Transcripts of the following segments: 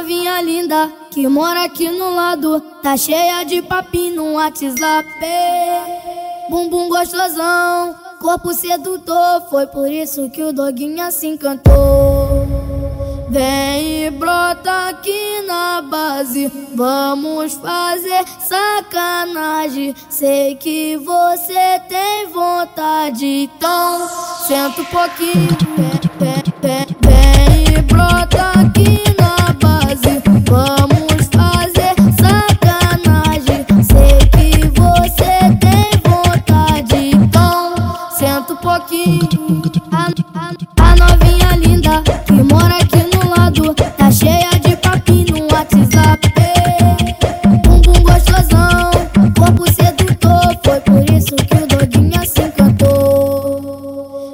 novinha linda que mora aqui no lado tá cheia de papinho no WhatsApp. Bumbum gostosão, corpo sedutor, foi por isso que o doguinha se encantou. Vem e brota aqui na base, vamos fazer sacanagem. Sei que você tem vontade, então senta um pouquinho.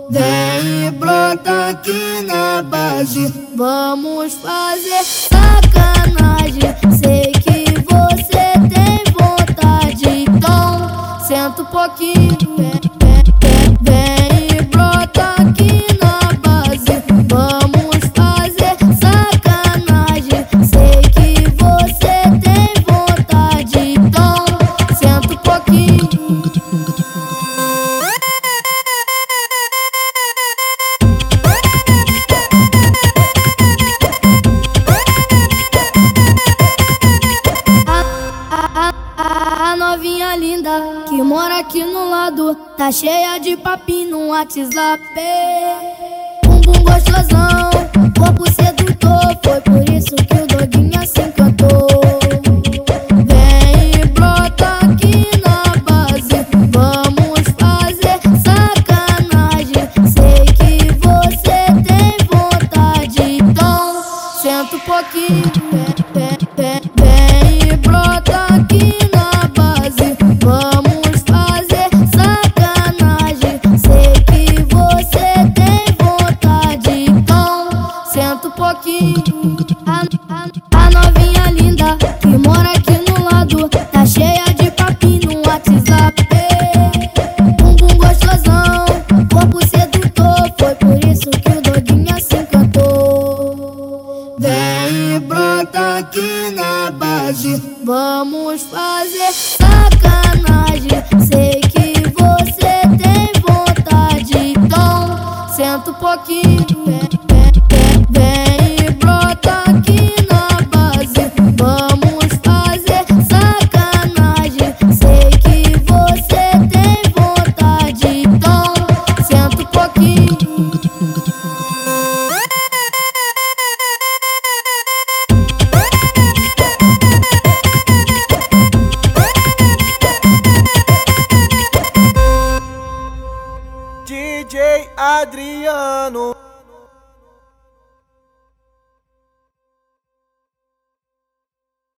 Vem e brota aqui na base, vamos fazer sacanagem. Sei que você tem vontade, então senta um pouquinho. Que mora aqui no lado tá cheia de papinho no WhatsApp. Bumbum gostosão, corpo A, novinha linda que mora aqui no lado tá cheia de papinho no WhatsApp. Bumbum gostosão, corpo sedutor, foi por isso que o doguinha se encantou. Vem e brota aqui na base, vamos fazer sacanagem. Sei que você tem vontade, então senta um pouquinho. Adriano.